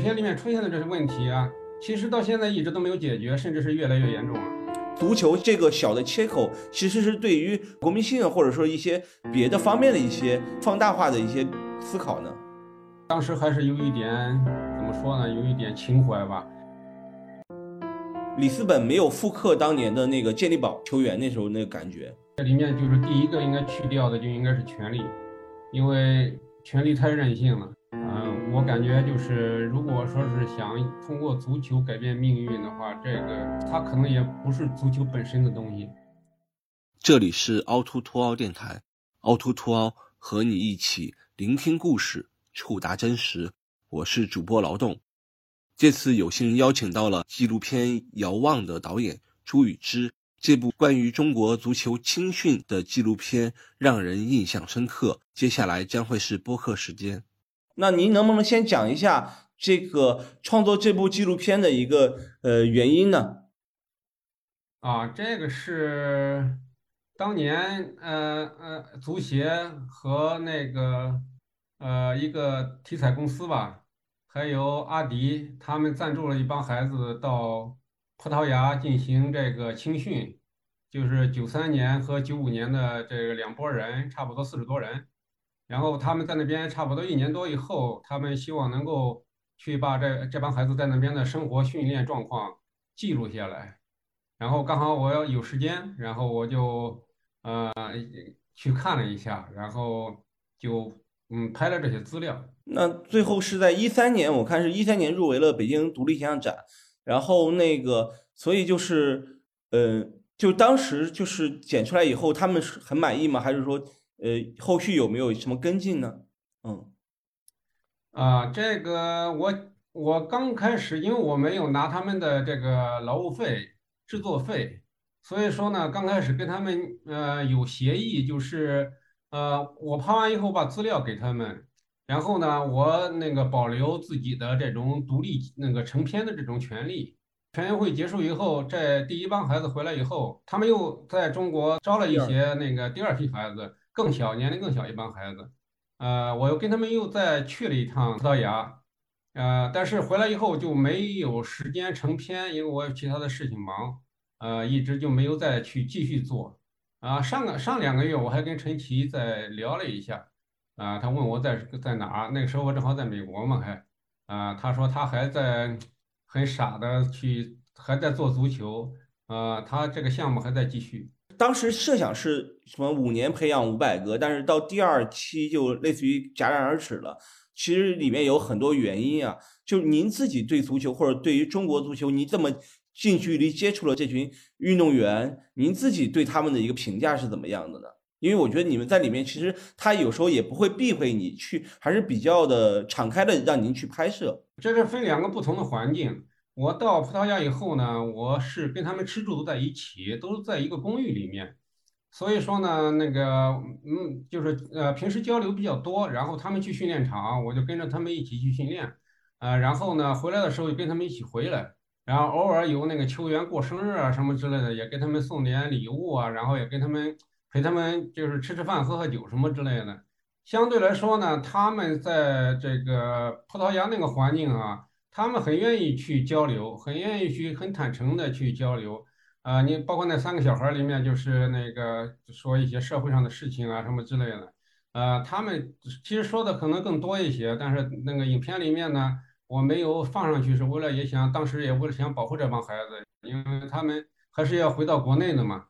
片里面出现的这些问题啊，其实到现在一直都没有解决，甚至是越来越严重了。足球这个小的切口，其实是对于国民性或者说一些别的方面的一些放大化的一些思考呢。当时还是有一点怎么说呢，有一点情怀吧。里斯本没有复刻当年的那个健力宝球员那时候那个感觉。这里面就是第一个应该去掉的就应该是权力，因为权力太任性了。嗯，我感觉就是如果说是想通过足球改变命运的话，这个它可能也不是足球本身的东西。这里是凹凸凸凹电台，凹凸凸凹和你一起聆听故事，触达真实。我是主播劳动。这次有幸邀请到了纪录片《遥望》的导演朱雨之。这部关于中国足球青训的纪录片让人印象深刻。接下来将会是播客时间。那您能不能先讲一下这个创作这部纪录片的一个呃原因呢？啊，这个是当年呃呃足协和那个呃一个体彩公司吧，还有阿迪他们赞助了一帮孩子到葡萄牙进行这个青训，就是九三年和九五年的这个两拨人，差不多四十多人。然后他们在那边差不多一年多以后，他们希望能够去把这这帮孩子在那边的生活训练状况记录下来。然后刚好我要有时间，然后我就呃去看了一下，然后就嗯拍了这些资料。那最后是在一三年，我看是一三年入围了北京独立形象展。然后那个，所以就是呃，就当时就是剪出来以后，他们是很满意吗？还是说？呃，后续有没有什么跟进呢？嗯，啊，这个我我刚开始，因为我没有拿他们的这个劳务费、制作费，所以说呢，刚开始跟他们呃有协议，就是呃我拍完以后把资料给他们，然后呢，我那个保留自己的这种独立那个成片的这种权利。全运会结束以后，这第一帮孩子回来以后，他们又在中国招了一些那个第二批孩子。更小年龄更小一帮孩子，呃，我又跟他们又再去了一趟葡萄牙，呃，但是回来以后就没有时间成片，因为我有其他的事情忙，呃，一直就没有再去继续做。啊，上个上两个月我还跟陈奇在聊了一下，啊，他问我在在哪儿，那个时候我正好在美国嘛，还，啊，他说他还在很傻的去还在做足球，啊，他这个项目还在继续。当时设想是什么五年培养五百个，但是到第二期就类似于戛然而止了。其实里面有很多原因啊，就您自己对足球或者对于中国足球，您这么近距离接触了这群运动员，您自己对他们的一个评价是怎么样的呢？因为我觉得你们在里面，其实他有时候也不会避讳你去，还是比较的敞开的让您去拍摄。这是分两个不同的环境。我到葡萄牙以后呢，我是跟他们吃住都在一起，都在一个公寓里面，所以说呢，那个嗯，就是呃平时交流比较多，然后他们去训练场，我就跟着他们一起去训练，呃，然后呢回来的时候就跟他们一起回来，然后偶尔有那个球员过生日啊什么之类的，也给他们送点礼物啊，然后也跟他们陪他们就是吃吃饭、喝喝酒什么之类的。相对来说呢，他们在这个葡萄牙那个环境啊。他们很愿意去交流，很愿意去很坦诚的去交流，啊，你包括那三个小孩里面，就是那个说一些社会上的事情啊什么之类的，呃，他们其实说的可能更多一些，但是那个影片里面呢，我没有放上去，是为了也想当时也为了想保护这帮孩子，因为他们还是要回到国内的嘛，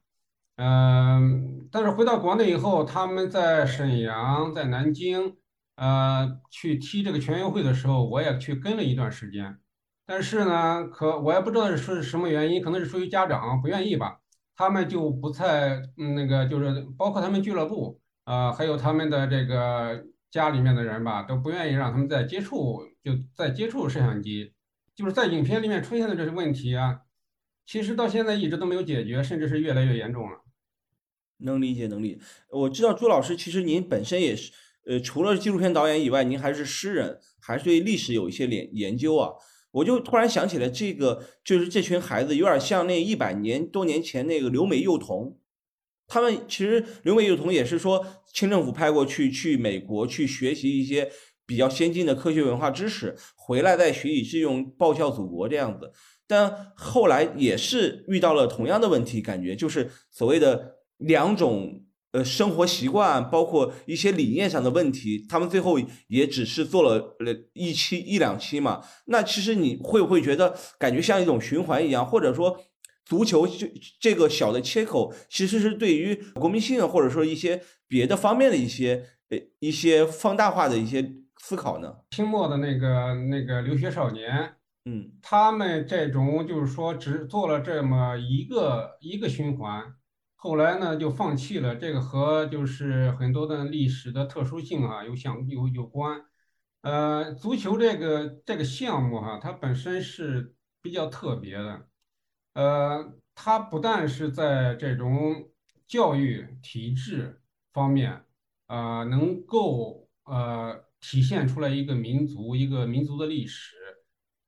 嗯，但是回到国内以后，他们在沈阳，在南京。呃，去踢这个全运会的时候，我也去跟了一段时间，但是呢，可我也不知道是什么原因，可能是出于家长不愿意吧，他们就不再嗯那个就是包括他们俱乐部啊，还有他们的这个家里面的人吧，都不愿意让他们再接触，就再接触摄像机，就是在影片里面出现的这些问题啊，其实到现在一直都没有解决，甚至是越来越严重了。能理解，能理解。我知道朱老师，其实您本身也是。呃，除了纪录片导演以外，您还是诗人，还是对历史有一些研研究啊？我就突然想起来，这个就是这群孩子有点像那一百年多年前那个留美幼童，他们其实留美幼童也是说清政府派过去去美国去学习一些比较先进的科学文化知识，回来再学以致用，报效祖国这样子。但后来也是遇到了同样的问题，感觉就是所谓的两种呃生活习惯，包括一些理念上的问题，他们最后也只是做了呃一期一两期嘛。那其实你会不会觉得感觉像一种循环一样，或者说足球这这个小的切口，其实是对于国民性或者说一些别的方面的一些呃一些放大化的一些思考呢？清末的那个那个留学少年。嗯，他们这种就是说只做了这么一个一个循环，后来呢就放弃了。这个和就是很多的历史的特殊性啊有相有有关。呃，足球这个这个项目哈，它本身是比较特别的。呃，它不但是在这种教育体制方面啊，能够呃体现出来一个民族一个民族的历史。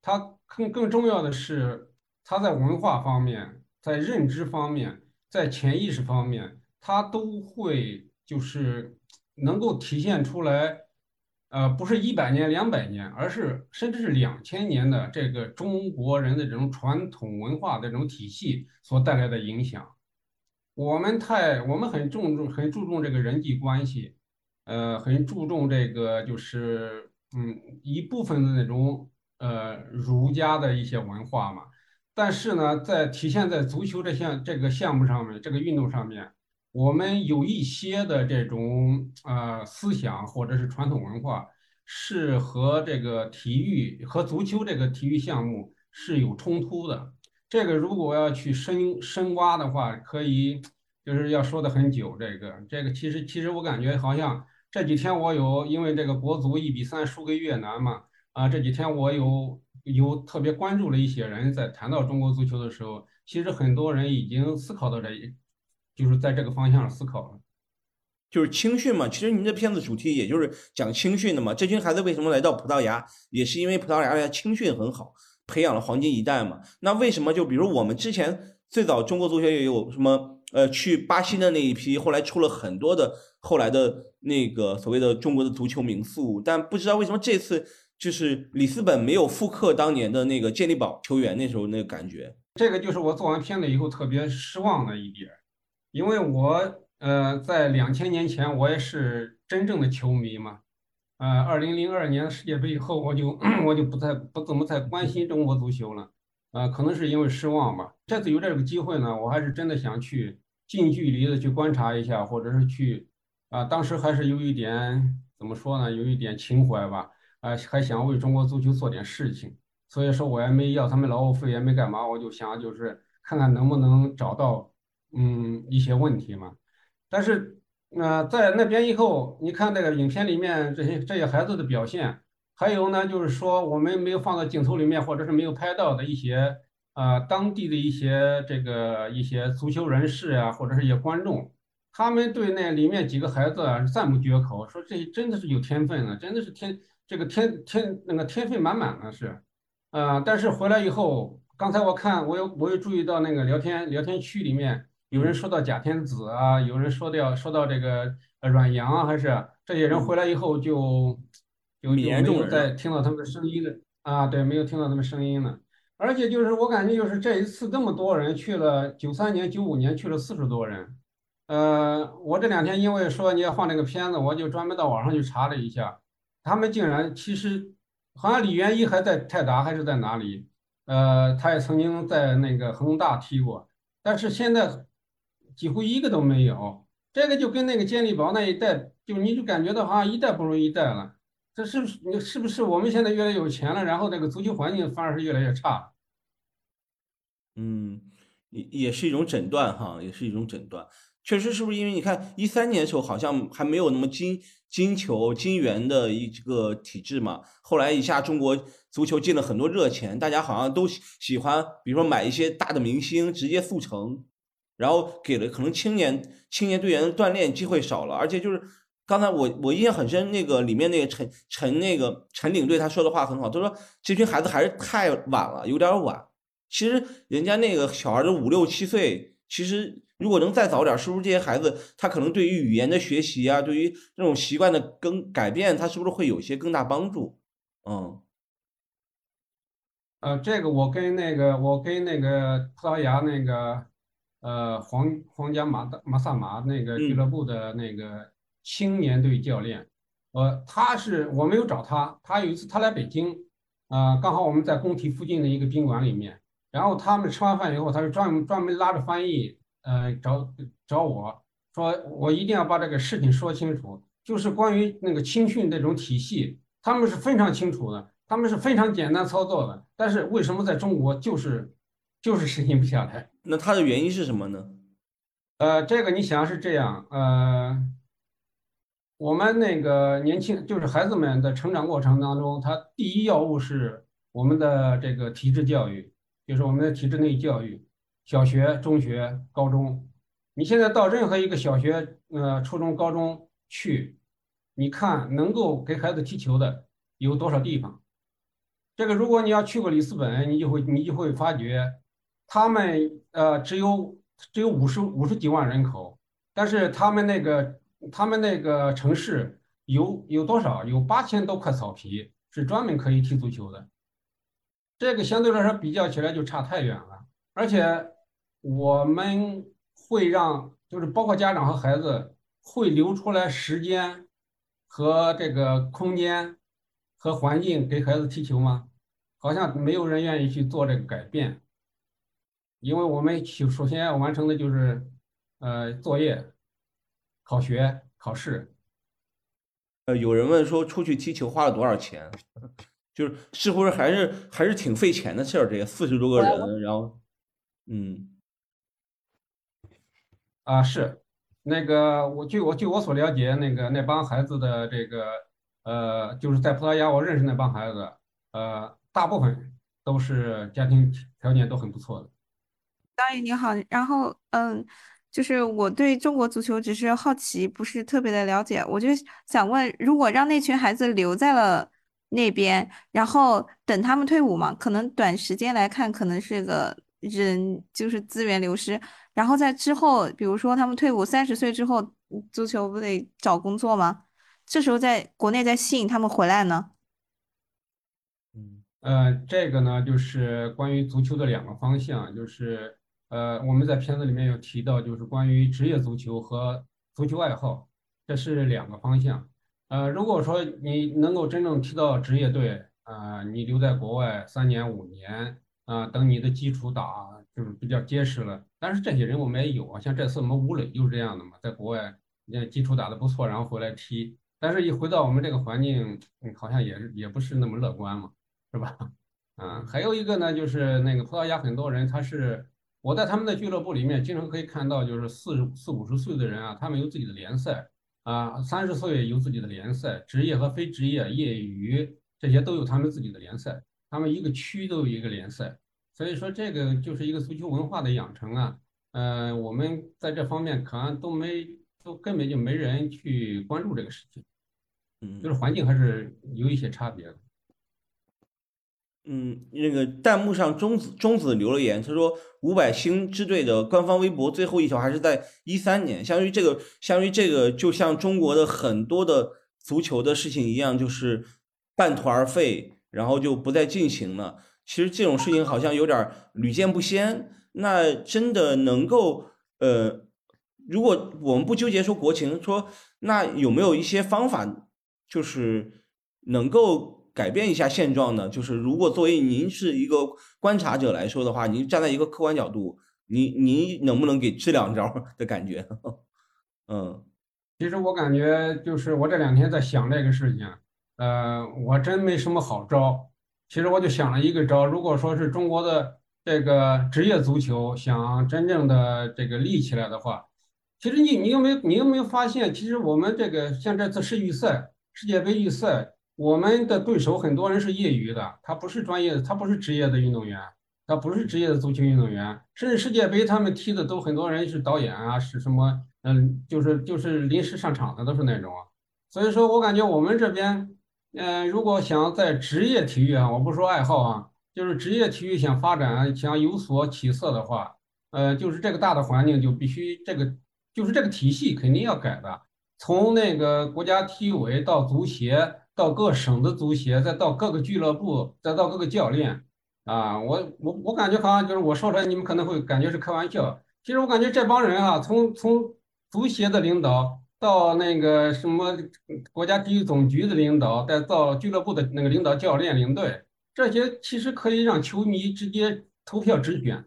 它更更重要的是，它在文化方面、在认知方面、在潜意识方面，它都会就是能够体现出来，呃，不是一百年、两百年，而是甚至是两千年的这个中国人的这种传统文化的这种体系所带来的影响。我们太，我们很注重、很注重这个人际关系，呃，很注重这个就是嗯一部分的那种。呃，儒家的一些文化嘛，但是呢，在体现在足球这项这个项目上面，这个运动上面，我们有一些的这种呃思想或者是传统文化，是和这个体育和足球这个体育项目是有冲突的。这个如果要去深深挖的话，可以就是要说的很久。这个这个其实其实我感觉好像这几天我有因为这个国足一比三输给越南嘛。啊，这几天我有有特别关注了一些人在谈到中国足球的时候，其实很多人已经思考到这，就是在这个方向思考了，就是青训嘛。其实您这片子主题也就是讲青训的嘛。这群孩子为什么来到葡萄牙，也是因为葡萄牙的青训很好，培养了黄金一代嘛。那为什么就比如我们之前最早中国足球也有什么呃去巴西的那一批，后来出了很多的后来的那个所谓的中国的足球名宿，但不知道为什么这次。就是里斯本没有复刻当年的那个健力宝球员那时候那个感觉，这个就是我做完片子以后特别失望的一点，因为我呃在两千年前我也是真正的球迷嘛，呃，二零零二年世界杯以后我就 我就不再不怎么再关心中国足球了，呃，可能是因为失望吧。这次有这个机会呢，我还是真的想去近距离的去观察一下，或者是去啊，当时还是有一点怎么说呢，有一点情怀吧。啊，还想为中国足球做点事情，所以说我也没要他们劳务费，也没干嘛，我就想就是看看能不能找到嗯一些问题嘛。但是呃在那边以后，你看那个影片里面这些这些孩子的表现，还有呢就是说我们没有放到镜头里面，或者是没有拍到的一些啊当地的一些这个一些足球人士啊，或者是一些观众，他们对那里面几个孩子啊赞不绝口，说这真的是有天分的，真的是天。这个天天那个天分满满的是，呃，但是回来以后，刚才我看我有我有注意到那个聊天聊天区里面有人说到贾天子啊，有人说到说到这个呃阮阳啊，还是这些人回来以后就就就没有再听到他们的声音了啊，对，没有听到他们声音了。而且就是我感觉就是这一次这么多人去了，九三年九五年去了四十多人，呃，我这两天因为说你要放这个片子，我就专门到网上去查了一下。他们竟然其实好像李元一还在泰达还是在哪里？呃，他也曾经在那个恒大踢过，但是现在几乎一个都没有。这个就跟那个健力宝那一代，就你就感觉到好像一代不如一代了。这是不是你是不是我们现在越来越有钱了，然后这个足球环境反而是越来越差？嗯，也也是一种诊断哈，也是一种诊断。确实是不是因为你看一三年的时候好像还没有那么金金球金元的一个体制嘛，后来一下中国足球进了很多热钱，大家好像都喜欢，比如说买一些大的明星直接速成，然后给了可能青年青年队员的锻炼机会少了，而且就是刚才我我印象很深，那个里面那个陈陈那个陈领队他说的话很好，他说这群孩子还是太晚了，有点晚，其实人家那个小孩都五六七岁，其实。如果能再早点，是不是这些孩子他可能对于语言的学习啊，对于这种习惯的更改变，他是不是会有一些更大帮助？嗯，呃，这个我跟那个我跟那个葡萄牙那个呃皇皇家马达马萨马那个俱乐部的那个青年队教练，呃，他是我没有找他，他有一次他来北京，啊、刚好我们在工体附近的一个宾馆里面，然后他们吃完饭以后，他就专门专门拉着翻译，呃，找找我说，我一定要把这个事情说清楚，就是关于那个青训这种体系，他们是非常清楚的，他们是非常简单操作的，但是为什么在中国就是就是实行不下来？那他的原因是什么呢？呃，这个你想是这样，呃，我们那个年轻就是孩子们的成长过程当中，他第一要务是我们的这个体制教育，就是我们的体制内教育，小学、中学、高中。你现在到任何一个小学、呃初中、高中去，你看能够给孩子踢球的有多少地方？这个如果你要去过里斯本，你就会你就会发觉，他们呃只有只有五十五十几万人口，但是他们那个他们那个城市有有多少？有八千多块草皮是专门可以踢足球的。这个相对来说比较起来就差太远了，而且我们会让就是包括家长和孩子会留出来时间和这个空间和环境给孩子踢球吗？好像没有人愿意去做这个改变，因为我们首首先要完成的就是呃作业、考学、考试。呃，有人问说出去踢球花了多少钱？就是是不是还是还是挺费钱的事儿？这个四十多个人，然后，嗯。啊，是。那个我据我据我所了解，那个那帮孩子的这个呃，就是在葡萄牙我认识那帮孩子，呃，大部分都是家庭条件都很不错的。导演你好，然后嗯，就是我对中国足球只是好奇，不是特别的了解，我就想问，如果让那群孩子留在了那边，然后等他们退伍嘛，可能短时间来看可能是个人就是资源流失，然后在之后，比如说他们退伍三十岁之后，足球不得找工作吗？这时候在国内再吸引他们回来呢？嗯呃，这个呢，就是关于足球的两个方向，就是呃，我们在片子里面有提到，就是关于职业足球和足球爱好，这是两个方向。呃，如果说你能够真正踢到职业队，啊、你留在国外三年五年，啊、等你的基础打就是比较结实了。但是这些人我们也有啊，像这次我们吴磊就是这样的嘛，在国外那基础打得不错，然后回来踢，但是一回到我们这个环境，嗯，好像也是也不是那么乐观嘛。是吧？嗯，还有一个呢，就是那个葡萄牙很多人，他是我在他们的俱乐部里面经常可以看到，就是四四五十岁的人啊，他们有自己的联赛啊，三十岁有自己的联赛，职业和非职业、业余这些都有他们自己的联赛，他们一个区都有一个联赛，所以说这个就是一个足球文化的养成啊。呃，我们在这方面可能都没都根本就没人去关注这个事情，嗯就是环境还是有一些差别的。嗯，那个弹幕上中子中子留了言，他说五百星支队的官方微博最后一条还是在一三年，相当于这个，相当于这个，就像中国的很多的足球的事情一样，就是半途而废，然后就不再进行了。其实这种事情好像有点屡见不鲜。那真的能够，呃，如果我们不纠结说国情，说那有没有一些方法，就是能够改变一下现状呢？就是如果作为您是一个观察者来说的话，您站在一个客观角度，您您能不能给支两招的感觉？嗯其实我感觉就是我这两天在想这个事情，呃，我真没什么好招。其实我就想了一个招，如果说是中国的这个职业足球想真正的这个立起来的话，其实你你有没有你有没有发现，其实我们这个像这次世预赛、世界杯预赛，我们的对手很多人是业余的，他不是专业的，他不是职业的运动员，他不是职业的足球运动员，甚至世界杯他们踢的都很多人是导演啊，是什么？嗯，就是就是临时上场的都是那种，所以说我感觉我们这边，嗯、如果想在职业体育啊，我不说爱好啊，就是职业体育想发展、想有所起色的话，呃，就是这个大的环境就必须这个，就是这个体系肯定要改的。从那个国家体育委到足协，到各省的足协，再到各个俱乐部，再到各个教练，啊，我我我感觉好像就是我说出来，你们可能会感觉是开玩笑。其实我感觉这帮人啊，从从足协的领导到那个什么国家体育总局的领导，再到俱乐部的那个领导、教练、领队，这些其实可以让球迷直接投票直选，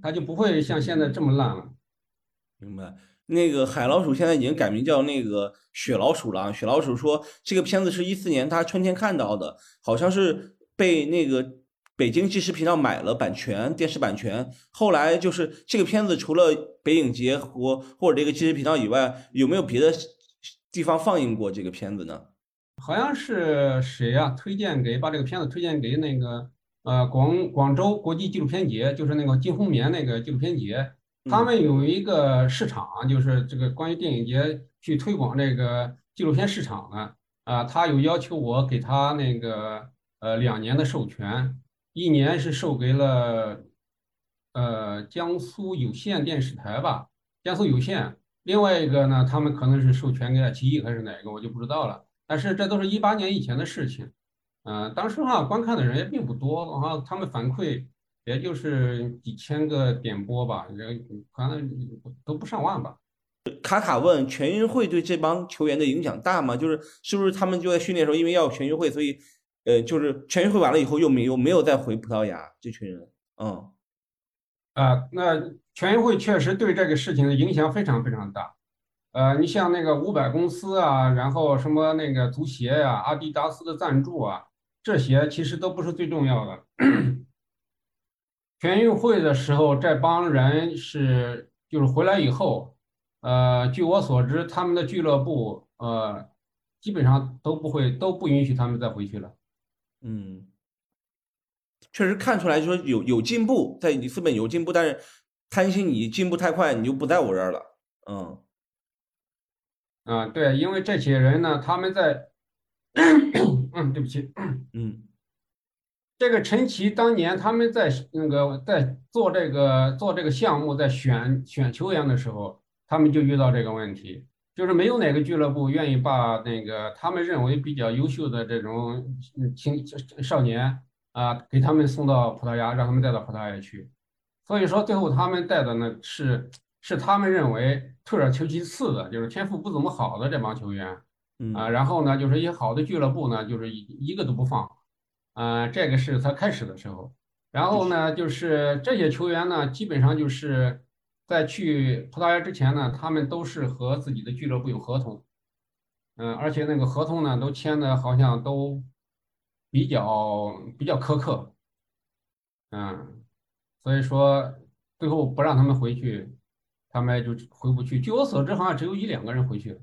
他就不会像现在这么烂了。明白。那个海老鼠现在已经改名叫那个雪老鼠了。雪老鼠说，这个片子是一四年他春天看到的，好像是被那个北京纪实频道买了版权，电视版权。后来就是这个片子除了北影节和或者这个纪实频道以外，有没有别的地方放映过这个片子呢？好像是谁呀？推荐给把这个片子推荐给那个呃广广州国际纪录片节，就是那个金红棉那个纪录片节。他们有一个市场，就是这个关于电影节去推广这个纪录片市场的啊，他有要求我给他那个呃两年的授权，一年是授给了呃江苏有线电视台吧，江苏有线，另外一个呢，他们可能是授权给爱奇艺还是哪个，我就不知道了。但是这都是一八年以前的事情，嗯，当时哈观看的人也并不多，然后他们反馈。也就是几千个点播吧，人可能都不上万吧。卡卡问：全运会对这帮球员的影响大吗？就是是不是他们就在训练时候，因为要全运会，所以呃，就是全运会完了以后又没有没有再回葡萄牙？这群人，嗯，啊，那全运会确实对这个事情的影响非常非常大。呃，你像那个五百公司啊，然后什么那个足协呀、阿迪达斯的赞助啊，这些其实都不是最重要的。全运会的时候，这帮人是就是回来以后，呃，据我所知，他们的俱乐部呃，基本上都不会都不允许他们再回去了。嗯，确实看出来说有有进步，在里斯本有进步，但是贪心你进步太快，你就不在我这儿了。嗯，啊，对，因为这些人呢，他们在，嗯，对不起，嗯。这个陈奇当年他们在那个在做这个做这个项目，在选选球员的时候，他们就遇到这个问题，就是没有哪个俱乐部愿意把那个他们认为比较优秀的这种青少年啊，给他们送到葡萄牙，让他们带到葡萄牙去。所以说，最后他们带的呢是是他们认为退而求其次的，就是天赋不怎么好的这帮球员啊，然后呢，就是一些好的俱乐部呢，就是一一个都不放。啊，这个是他开始的时候，然后呢，就是这些球员呢，基本上就是在去葡萄牙之前呢，他们都是和自己的俱乐部有合同，嗯，而且那个合同呢，都签的好像都比较比较苛刻，嗯，所以说最后不让他们回去，他们就回不去。据我所知，好像只有一两个人回去，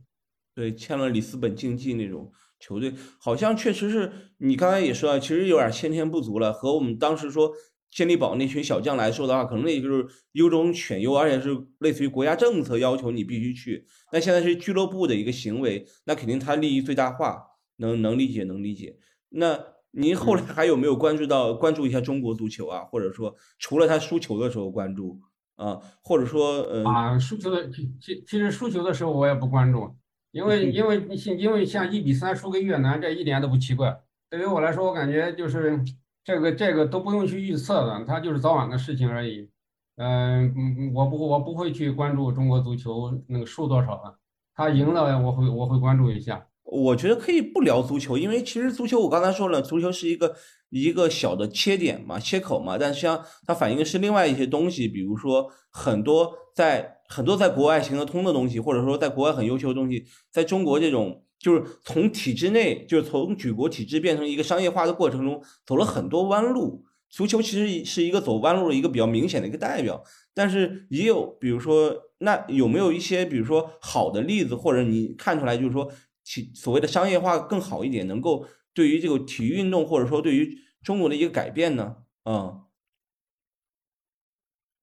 对，签了里斯本竞技那种。球队好像确实是你刚才也说了，其实有点先天不足了。和我们当时说健力宝那群小将来说的话，可能那就是优中选优，而且是类似于国家政策要求你必须去。那现在是俱乐部的一个行为，那肯定他利益最大化，能能理解能理解。那您后来还有没有关注到关注一下中国足球啊？或者说除了他输球的时候关注啊，或者说呃啊输球的其其其实输球的时候我也不关注。因为因为因为像一比三输给越南，这一点都不奇怪。对于我来说，我感觉就是这个这个都不用去预测的，它就是早晚的事情而已。嗯嗯，我不我不会去关注中国足球那个输多少的，他赢了我会我会关注一下。我觉得可以不聊足球，因为其实足球我刚才说了，足球是一个一个小的切点嘛，切口嘛，但实际上它反映的是另外一些东西，比如说很多在。很多在国外行得通的东西，或者说在国外很优秀的东西，在中国这种就是从体制内，就是从举国体制变成一个商业化的过程中，走了很多弯路。足球其实是一个走弯路的一个比较明显的一个代表，但是也有，比如说，那有没有一些，比如说好的例子，或者你看出来，就是说，其所谓的商业化更好一点，能够对于这个体育运动，或者说对于中国的一个改变呢？嗯，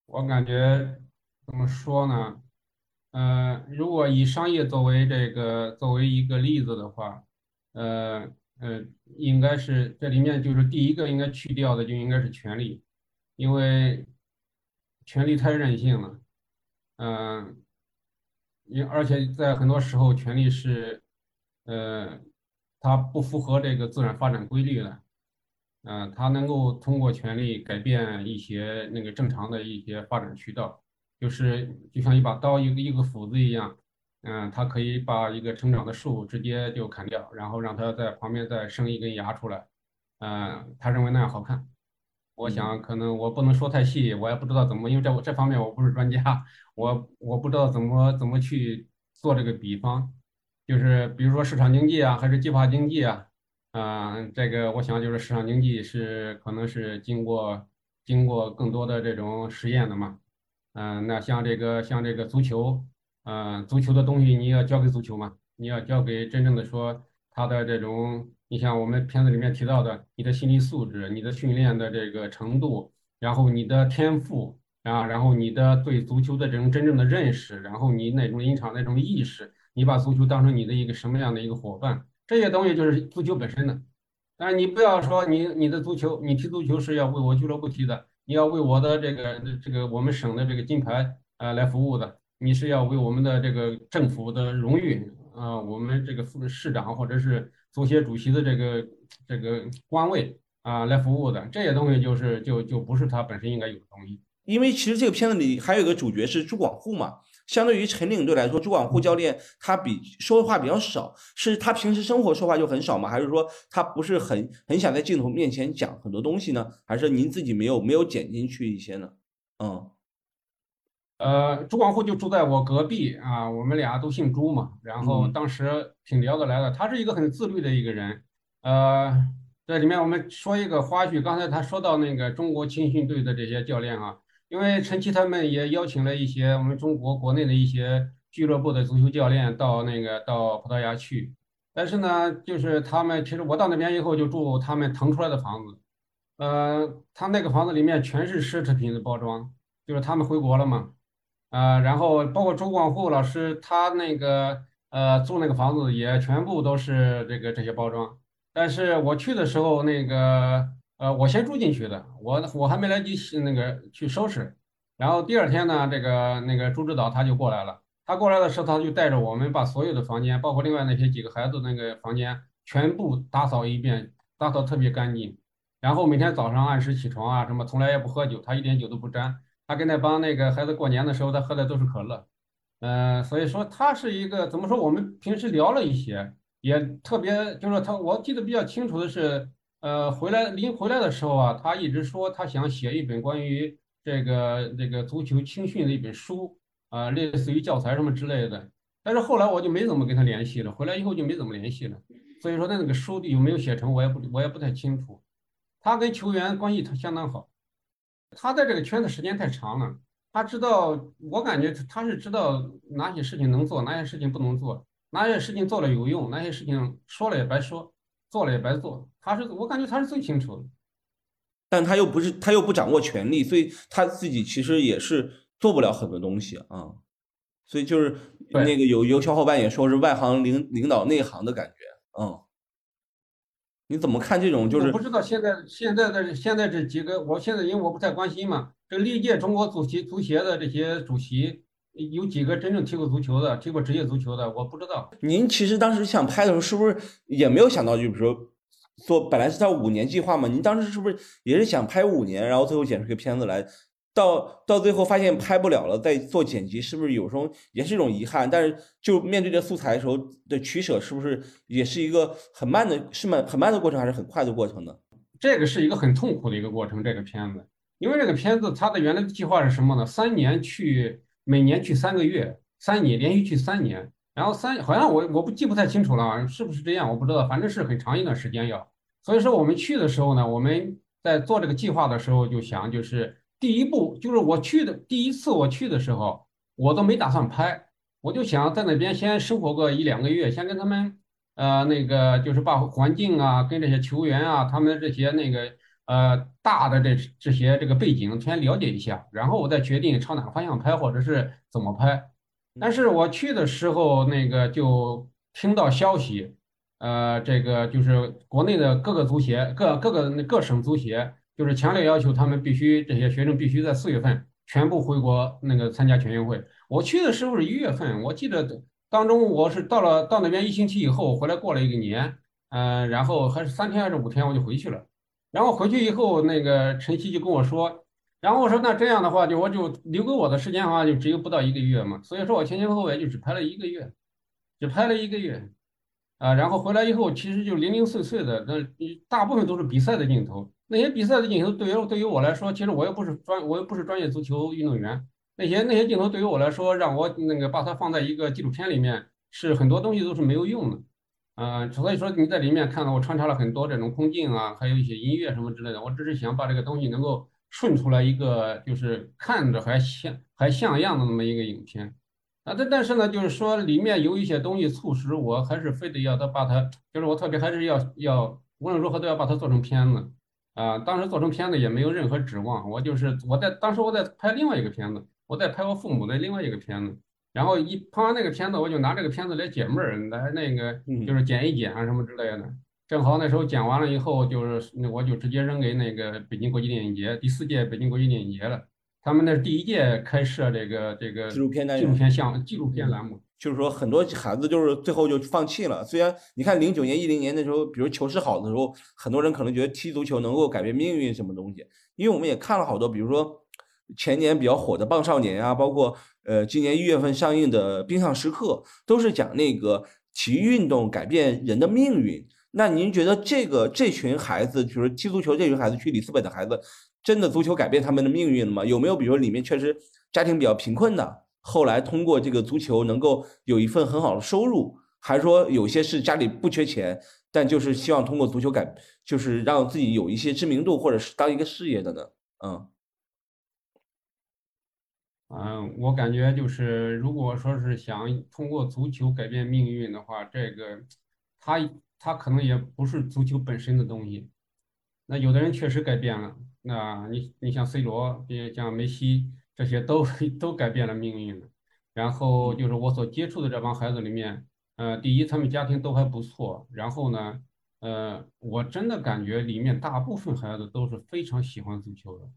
我感觉。怎么说呢？呃，如果以商业作为这个作为一个例子的话，呃呃，应该是这里面就是第一个应该去掉的就应该是权利，因为权力太任性了，嗯，因而且在很多时候权力是，呃，它不符合这个自然发展规律的，嗯，它能够通过权力改变一些那个正常的一些发展渠道，就是就像一把刀一个一个斧子一样，嗯，它可以把一个成长的树直接就砍掉，然后让它在旁边再生一根芽出来，嗯，他认为那样好看。我想可能我不能说太细，我也不知道怎么，因为这这方面我不是专家，我我不知道怎么怎么去做这个比方，就是比如说市场经济啊，还是计划经济啊，嗯，这个我想就是市场经济是可能是经过经过更多的这种实验的嘛，嗯，那像这个像这个足球，嗯，足球的东西你要交给足球嘛，你要交给真正的说他的这种。你像我们片子里面提到的，你的心理素质、你的训练的这个程度，然后你的天赋啊，然后你的对足球的这种真正的认识，然后你那种临场那种意识，你把足球当成你的一个什么样的一个伙伴，这些东西就是足球本身的。但是你不要说你你的足球，你踢足球是要为我俱乐部踢的，你要为我的这个这个我们省的这个金牌啊来服务的，你是要为我们的这个政府的荣誉啊，我们这个副市长或者是。足协主席的这个这个官位啊，来服务的这些东西，就是就就不是他本身应该有的东西。因为其实这个片子里还有个主角是朱广沪嘛，相对于陈领队来说，朱广沪教练他比说话比较少，是他平时生活说话就很少吗？还是说他不是很很想在镜头面前讲很多东西呢？还是您自己没有没有剪进去一些呢？嗯。呃，朱广沪就住在我隔壁啊，我们俩都姓朱嘛，然后当时挺聊得来的。他是一个很自律的一个人。呃，这里面我们说一个花絮，刚才他说到那个中国青训队的这些教练啊，因为陈奇他们也邀请了一些我们中国国内的一些俱乐部的足球教练到那个到葡萄牙去，但是呢，就是他们其实我到那边以后就住他们腾出来的房子，呃，他那个房子里面全是奢侈品的包装，就是他们回国了嘛。啊，然后包括周广沪老师，他那个呃住那个房子也全部都是这个这些包装。但是我去的时候，那个呃我先住进去的，我我还没来及那个去收拾。然后第二天呢，这个那个朱指导他就过来了。他过来的时候，他就带着我们把所有的房间，包括另外那些几个孩子那个房间，全部打扫一遍，打扫特别干净。然后每天早上按时起床啊，什么从来也不喝酒，他一点酒都不沾。他跟那帮那个孩子过年的时候，他喝的都是可乐，嗯，所以说他是一个怎么说？我们平时聊了一些，也特别就是他，我记得比较清楚的是，呃，回来临回来的时候啊，他一直说他想写一本关于这个这个足球青训的一本书啊，类似于教材什么之类的。但是后来我就没怎么跟他联系了，回来以后就没怎么联系了。所以说他那个书有没有写成，我也不我也不太清楚。他跟球员关系他相当好。他在这个圈子时间太长了，他知道，我感觉他是知道哪些事情能做，哪些事情不能做，哪些事情做了有用，哪些事情说了也白说，做了也白做。他是我感觉他是最清楚的，但他又不是，他又不掌握权力，所以他自己其实也是做不了很多东西啊。所以就是那个有有小伙伴也说是外行领领导内行的感觉，嗯。你怎么看这种？就是我不知道现在现在的现在这几个，我现在因为我不太关心嘛。这历届中国足协足协的这些主席，有几个真正踢过足球的，踢过职业足球的？我不知道。您其实当时想拍的时候，是不是也没有想到，就比如说做本来是他五年计划嘛？您当时是不是也是想拍五年，然后最后剪出个片子来？到到最后发现拍不了了，再做剪辑，是不是有时候也是一种遗憾？但是就面对这素材的时候的取舍，是不是也是一个很慢的，是慢很慢的过程，还是很快的过程呢？这个是一个很痛苦的一个过程。这个片子，因为这个片子它的原来的计划是什么呢？三年去，每年去三个月，三年连续去三年，然后三好像我我不记不太清楚了，是不是这样？我不知道，反正是很长一段时间要。所以说我们去的时候呢，我们在做这个计划的时候就想就是。第一步就是我去的第一次我去的时候，我都没打算拍，我就想在那边先生活个一两个月，先跟他们，呃，那个就是把环境啊，跟这些球员啊，他们这些那个呃大的这这些这个背景先了解一下，然后我再决定朝哪个方向拍或者是怎么拍。但是我去的时候，那个就听到消息，呃，这个就是国内的各个足协、各各个各省足协。就是强烈要求他们必须这些学生必须在四月份全部回国那个参加全运会。我去的时候是一月份，我记得当中我是到了到那边一星期以后回来过了一个年，嗯、然后还是三天还是五天我就回去了。然后回去以后，那个晨曦就跟我说，然后我说那这样的话，就我就留给我的时间的话，就只有不到一个月嘛，所以说我前前后后也就只拍了一个月，只拍了一个月，啊，然后回来以后，其实就零零碎碎的，那大部分都是比赛的镜头。那些比赛的镜头对于对于我来说，其实我又不是专，我又不是专业足球运动员，那些那些镜头对于我来说，让我那个把它放在一个纪录片里面，是很多东西都是没有用的。啊、所以说你在里面看到我穿插了很多这种空镜啊，还有一些音乐什么之类的，我只是想把这个东西能够顺出来一个就是看着还像还像样的那么一个影片啊。但但是呢，就是说里面有一些东西促使我还是非得要它把它，就是我特别还是要要无论如何都要把它做成片子啊。当时做成片子也没有任何指望，我就是我在当时我在拍另外一个片子，我在拍我父母的另外一个片子。然后一拍完那个片子，我就拿这个片子来解闷儿，来那个嗯就是剪一剪啊什么之类的。正好那时候剪完了以后，就是那我就直接扔给那个北京国际电影节第四届北京国际电影节了。他们那是第一届开设这个这个纪录片单纪录片项纪录片栏目。就是说很多孩子就是最后就放弃了。虽然你看零九年、一零年那时候，比如球市好的时候，很多人可能觉得踢足球能够改变命运什么东西，因为我们也看了好多，比如说前年比较火的《棒少年》啊，包括呃今年一月份上映的《冰上时刻》，都是讲那个体育运动改变人的命运。那您觉得这个这群孩子，就是踢足球这群孩子去里斯本的孩子，真的足球改变他们的命运了吗？有没有比如说里面确实家庭比较贫困的，后来通过这个足球能够有一份很好的收入，还是说有些是家里不缺钱，但就是希望通过足球改，就是让自己有一些知名度，或者是当一个事业的呢？嗯嗯，我感觉就是，如果说是想通过足球改变命运的话，这个他他可能也不是足球本身的东西。那有的人确实改变了，那你你像 C 罗，像梅西，这些都 都改变了命运。然后就是我所接触的这帮孩子里面，呃，第一，他们家庭都还不错，然后呢，呃，我真的感觉里面大部分孩子都是非常喜欢足球的。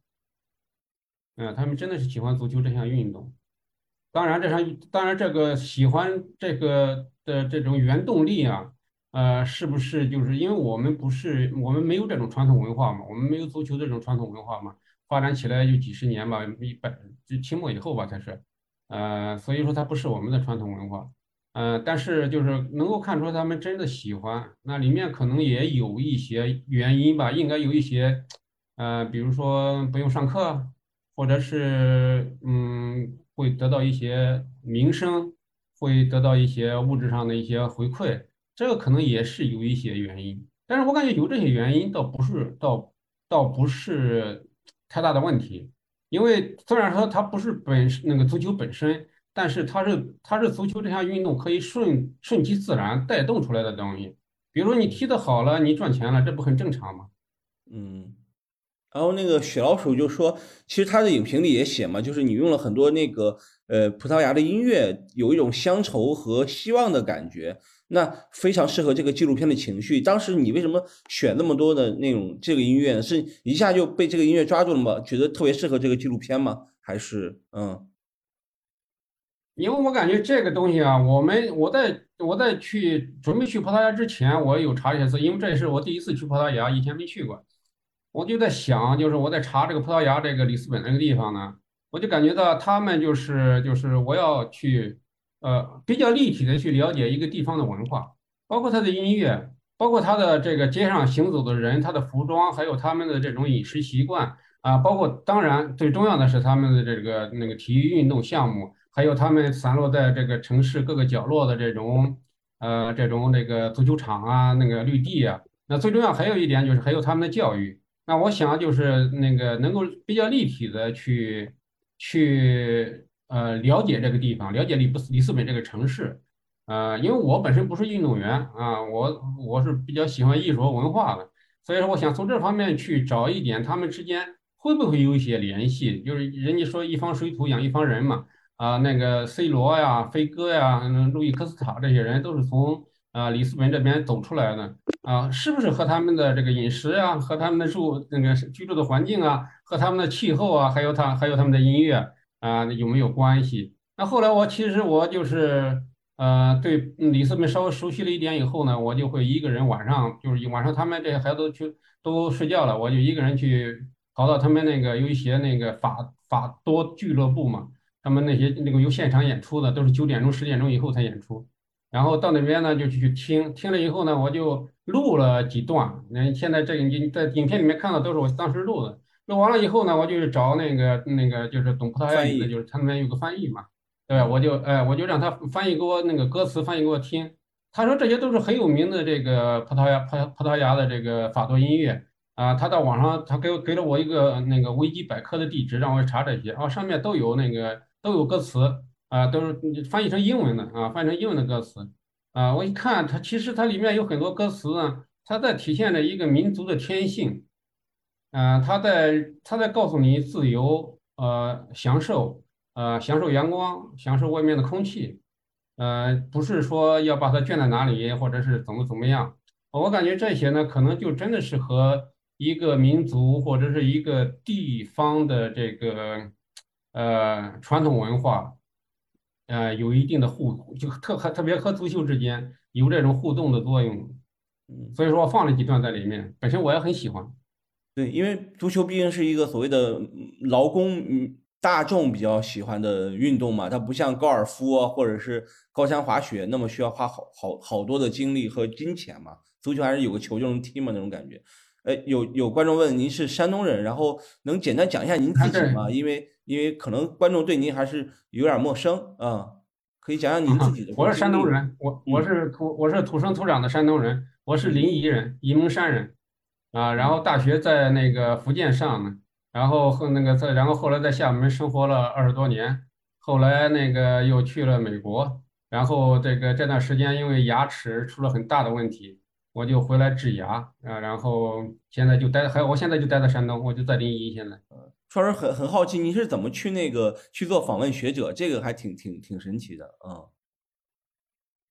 嗯，他们真的是喜欢足球这项运动。当然，这项当然这个喜欢这个的这种原动力啊，呃，是不是就是因为我们不是我们没有这种传统文化嘛？我们没有足球这种传统文化嘛？发展起来就几十年吧，一百就清末以后吧才是，呃，所以说它不是我们的传统文化，呃，但是就是能够看出他们真的喜欢，那里面可能也有一些原因吧，应该有一些，呃，比如说不用上课。或者是嗯，会得到一些名声，会得到一些物质上的一些回馈，这个可能也是有一些原因。但是我感觉有这些原因，倒不是倒倒不是太大的问题，因为虽然说它不是本那个足球本身，但是它是它是足球这项运动可以顺顺其自然带动出来的东西。比如说你踢得好了，你赚钱了，这不很正常吗？嗯。然后那个雪老鼠就说，其实他的影评里也写嘛，就是你用了很多那个呃葡萄牙的音乐，有一种乡愁和希望的感觉，那非常适合这个纪录片的情绪。当时你为什么选那么多的那种这个音乐？是一下就被这个音乐抓住了吗？觉得特别适合这个纪录片吗？还是嗯？因为我感觉这个东西啊，我们我在我在去准备去葡萄牙之前，我有查一些资，因为这也是我第一次去葡萄牙，以前没去过。我就在想，就是我在查这个葡萄牙这个里斯本那个地方呢，我就感觉到他们就是就是我要去呃比较立体的去了解一个地方的文化，包括它的音乐，包括它的这个街上行走的人，他的服装，还有他们的这种饮食习惯啊，包括当然最重要的是他们的这个那个体育运动项目，还有他们散落在这个城市各个角落的这种呃这种那个足球场啊，那个绿地啊，那最重要还有一点就是还有他们的教育。那我想就是那个能够比较立体的去去呃了解这个地方，了解里布里斯本这个城市，呃，因为我本身不是运动员啊，我我是比较喜欢艺术和文化的，所以说我想从这方面去找一点他们之间会不会有一些联系，就是人家说一方水土养一方人嘛，啊，那个 C 罗呀、飞哥呀、路易科斯塔这些人都是从啊里斯本这边走出来的啊，是不是和他们的这个饮食啊，和他们的住那个居住的环境啊，和他们的气候啊，还有他还有他们的音乐啊有没有关系？那后来我其实我就是呃对里斯本稍微熟悉了一点以后呢，我就会一个人晚上就是晚上他们这些孩子都去都睡觉了，我就一个人去跑到他们那个有一些那个法法多俱乐部嘛。他们那些那个有现场演出的，都是九点钟、十点钟以后才演出。然后到那边呢，就去听，听了以后呢，我就录了几段。那现在这个你在影片里面看到都是我当时录的。录完了以后呢，我就找那个那个就是懂葡萄牙语的，就是他那边有个翻译嘛，对吧？我就哎，我就让他翻译给我那个歌词，翻译给我听。他说这些都是很有名的这个葡萄牙葡葡萄牙的这个法国音乐啊。他到网上，他给我给了我一个那个维基百科的地址，让我查这些啊，上面都有那个。都有歌词啊，都是翻译成英文的啊，翻译成英文的歌词啊。我一看，它其实它里面有很多歌词呢，它在体现着一个民族的天性啊，它在它在告诉你自由呃享受呃享受阳光，享受外面的空气，呃，不是说要把它圈在哪里，或者是怎么怎么样。我感觉这些呢，可能就真的是和一个民族或者是一个地方的这个。呃，传统文化，呃，有一定的互，就特和特别和足球之间有这种互动的作用，所以说我放了几段在里面，本身我也很喜欢。对，因为足球毕竟是一个所谓的劳工大众比较喜欢的运动嘛，它不像高尔夫啊或者是高山滑雪那么需要花好好好多的精力和金钱嘛，足球还是有个球就能踢嘛那种感觉。哎，有有观众问您是山东人，然后能简单讲一下您自己吗？因为因为可能观众对您还是有点陌生啊，可以讲讲您自己的。我是山东人，我我是土我是土生土长的山东人，我是临沂人，沂蒙山人啊。然后大学在那个福建上的，然后后那个在然后后来在厦门生活了二十多年，后来那个又去了美国，然后这个这段时间因为牙齿出了很大的问题。我就回来治牙啊，然后现在就待，还我现在就待在山东，我就在临沂。现在，确实很很好奇，你是怎么去那个去做访问学者？这个还挺挺挺神奇的啊。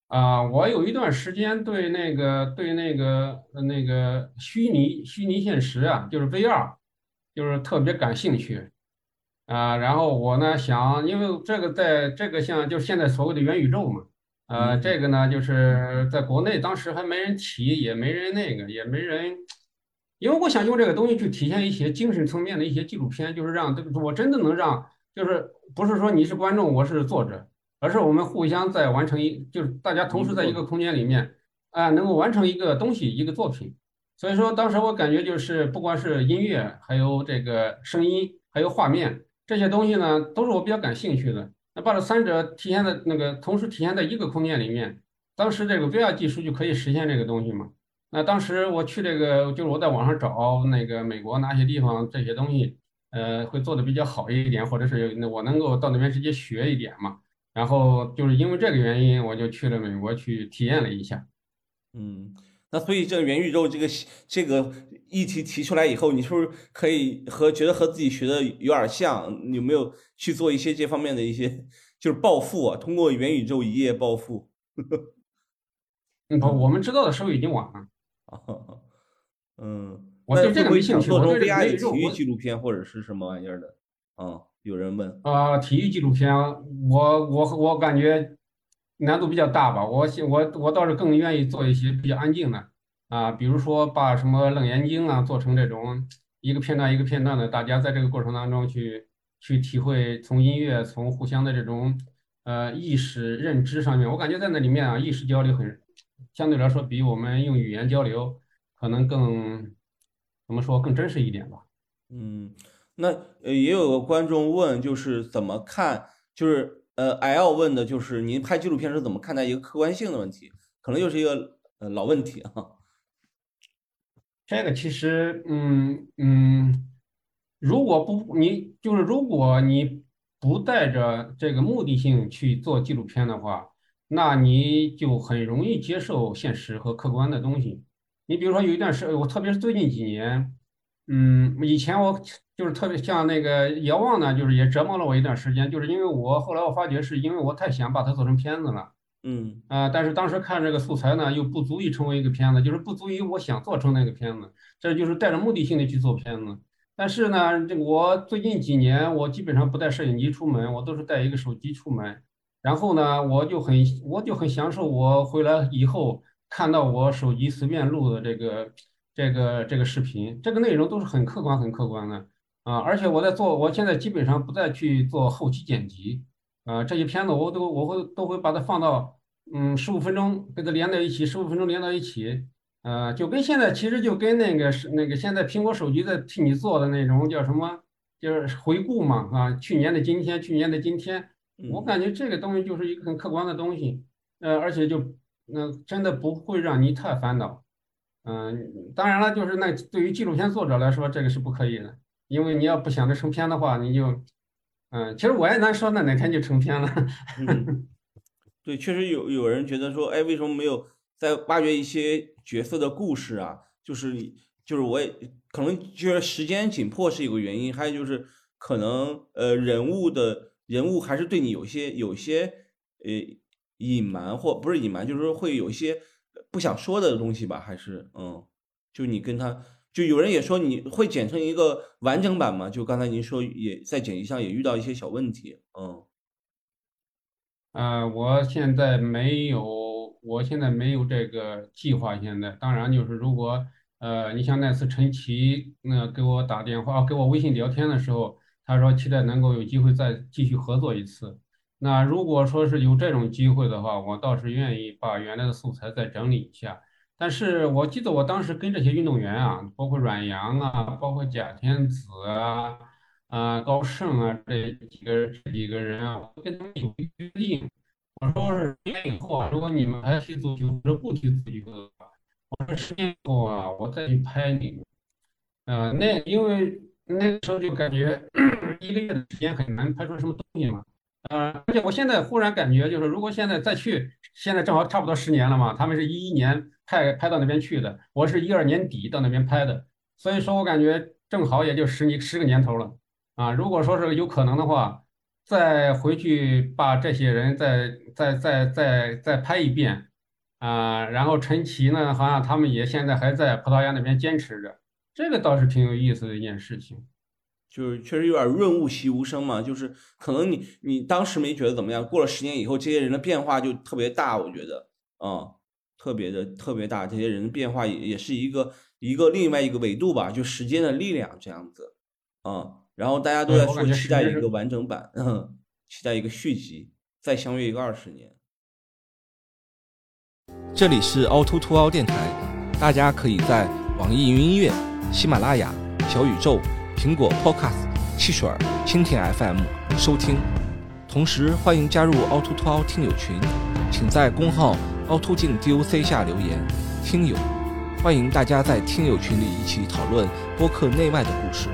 啊，我有一段时间对那个对那个那个虚拟虚拟现实啊，就是 VR，就是特别感兴趣啊。然后我呢想，因为这个在这个像就是现在所谓的元宇宙嘛。呃，这个呢，就是在国内当时还没人提，也没人那个，也没人，因为我想用这个东西去体现一些精神层面的一些纪录片，就是让这个我真的能让，就是不是说你是观众，我是作者，而是我们互相在完成一，就是大家同时在一个空间里面，啊，能够完成一个东西，一个作品。所以说，当时我感觉就是，不管是音乐，还有这个声音，还有画面这些东西呢，都是我比较感兴趣的。把这三者体现在那个同时体现在一个空间里面，当时这个 VR 技术就可以实现这个东西嘛？那当时我去这个，就是我在网上找那个美国哪些地方这些东西，呃，会做的比较好一点，或者是我能够到那边直接学一点嘛？然后就是因为这个原因，我就去了美国去体验了一下。嗯，那所以这元宇宙这个这个议题提出来以后，你是不是可以和觉得和自己学的有点像？有没有？去做一些这方面的一些，就是暴富啊，通过元宇宙一夜暴富。不，我们知道的时候已经晚了。嗯，我对这个没兴趣。做成 VR 体育纪录片或者是什么玩意儿的？啊，有人问。啊，体育纪录片，我我我感觉难度比较大吧。我我我倒是更愿意做一些比较安静的啊，比如说把什么楞严经啊做成这种一个片段一个片段的，大家在这个过程当中去。去体会从音乐从互相的这种呃意识认知上面，我感觉在那里面啊，意识交流很相对来说比我们用语言交流可能更怎么说更真实一点吧。嗯，那呃也有个观众问，就是怎么看，就是呃 L 问的就是您拍纪录片是怎么看待一个客观性的问题？可能又是一个呃老问题啊。这个其实嗯嗯。如果不，你就是如果你不带着这个目的性去做纪录片的话，那你就很容易接受现实和客观的东西。你比如说有一段时，我特别是最近几年，嗯，以前我就是特别像那个遥望呢，就是也折磨了我一段时间，就是因为我后来我发觉是因为我太想把它做成片子了，嗯啊、但是当时看这个素材呢，又不足以成为一个片子，就是不足以我想做成那个片子，这就是带着目的性的去做片子。但是呢，这个我最近几年我基本上不带摄影机出门，我都是带一个手机出门。然后呢，我就很我就很享受我回来以后看到我手机随便录的这个这个这个视频，这个内容都是很客观很客观的啊。而且我在做，我现在基本上不再去做后期剪辑。啊，这些片子我都我会都会把它放到嗯十五分钟，跟它连在一起，十五分钟连到一起，呃，就跟现在其实就跟那个是那个现在苹果手机在替你做的那种叫什么，就是回顾嘛啊，去年的今天，去年的今天，我嗯感觉这个东西就是一个很客观的东西，呃，而且就那、真的不会让你太烦恼，嗯、当然了，就是那对于纪录片作者来说，这个是不可以的，因为你要不想着成片的话，你就。嗯，其实我也难说，那哪天就成片了。嗯，对，确实有有人觉得说，哎，为什么没有在挖掘一些角色的故事啊？就是就是我也可能觉得时间紧迫是一个原因，还有就是可能呃人物的人物还是对你有些有些呃隐瞒或不是隐瞒，就是说会有一些不想说的东西吧，还是嗯，就你跟他。就有人也说你会剪成一个完整版吗？就刚才您说也在剪辑上也遇到一些小问题，嗯呃，我现在没有，我现在没有这个计划。现在，当然就是如果呃，你像那次陈奇那给我打电话，给我微信聊天的时候，他说期待能够有机会再继续合作一次。那如果说是有这种机会的话，我倒是愿意把原来的素材再整理一下。但是我记得我当时跟这些运动员啊，包括阮阳啊，包括贾天子啊。啊、高盛啊，这几个这几个人啊，我跟他们有约定，我说是十年以后啊，如果你们还踢足球或者不踢足球的话，我说十年以后啊，我再去拍你们。呃，那因为那个时候就感觉 一个月的时间很难拍出什么东西嘛。呃，而且我现在忽然感觉，就是如果现在再去，现在正好差不多十年了嘛，他们是一一年拍拍到那边去的，我是一二年底到那边拍的，所以说我感觉正好也就十年十个年头了。啊，如果说是有可能的话，再回去把这些人再再再再再拍一遍，啊，然后陈奇呢，好像他们也现在还在葡萄牙那边坚持着，这个倒是挺有意思的一件事情。就是确实有点润物细无声嘛，就是可能你你当时没觉得怎么样，过了十年以后，这些人的变化就特别大，我觉得，嗯，特别的特别大，这些人的变化也也是一个一个另外一个维度吧，就时间的力量这样子，嗯，然后大家都在说期待一个完整版，嗯，期待一个续集，再相约一个二十年。这里是凹凸凸凹电台，大家可以在网易云音乐、喜马拉雅、小宇宙、苹果 Podcast、汽水、蜻蜓 FM 收听。同时，欢迎加入凹凸凸凹听友群，请在公号凹凸镜 DOC 下留言。听友，欢迎大家在听友群里一起讨论播客内外的故事。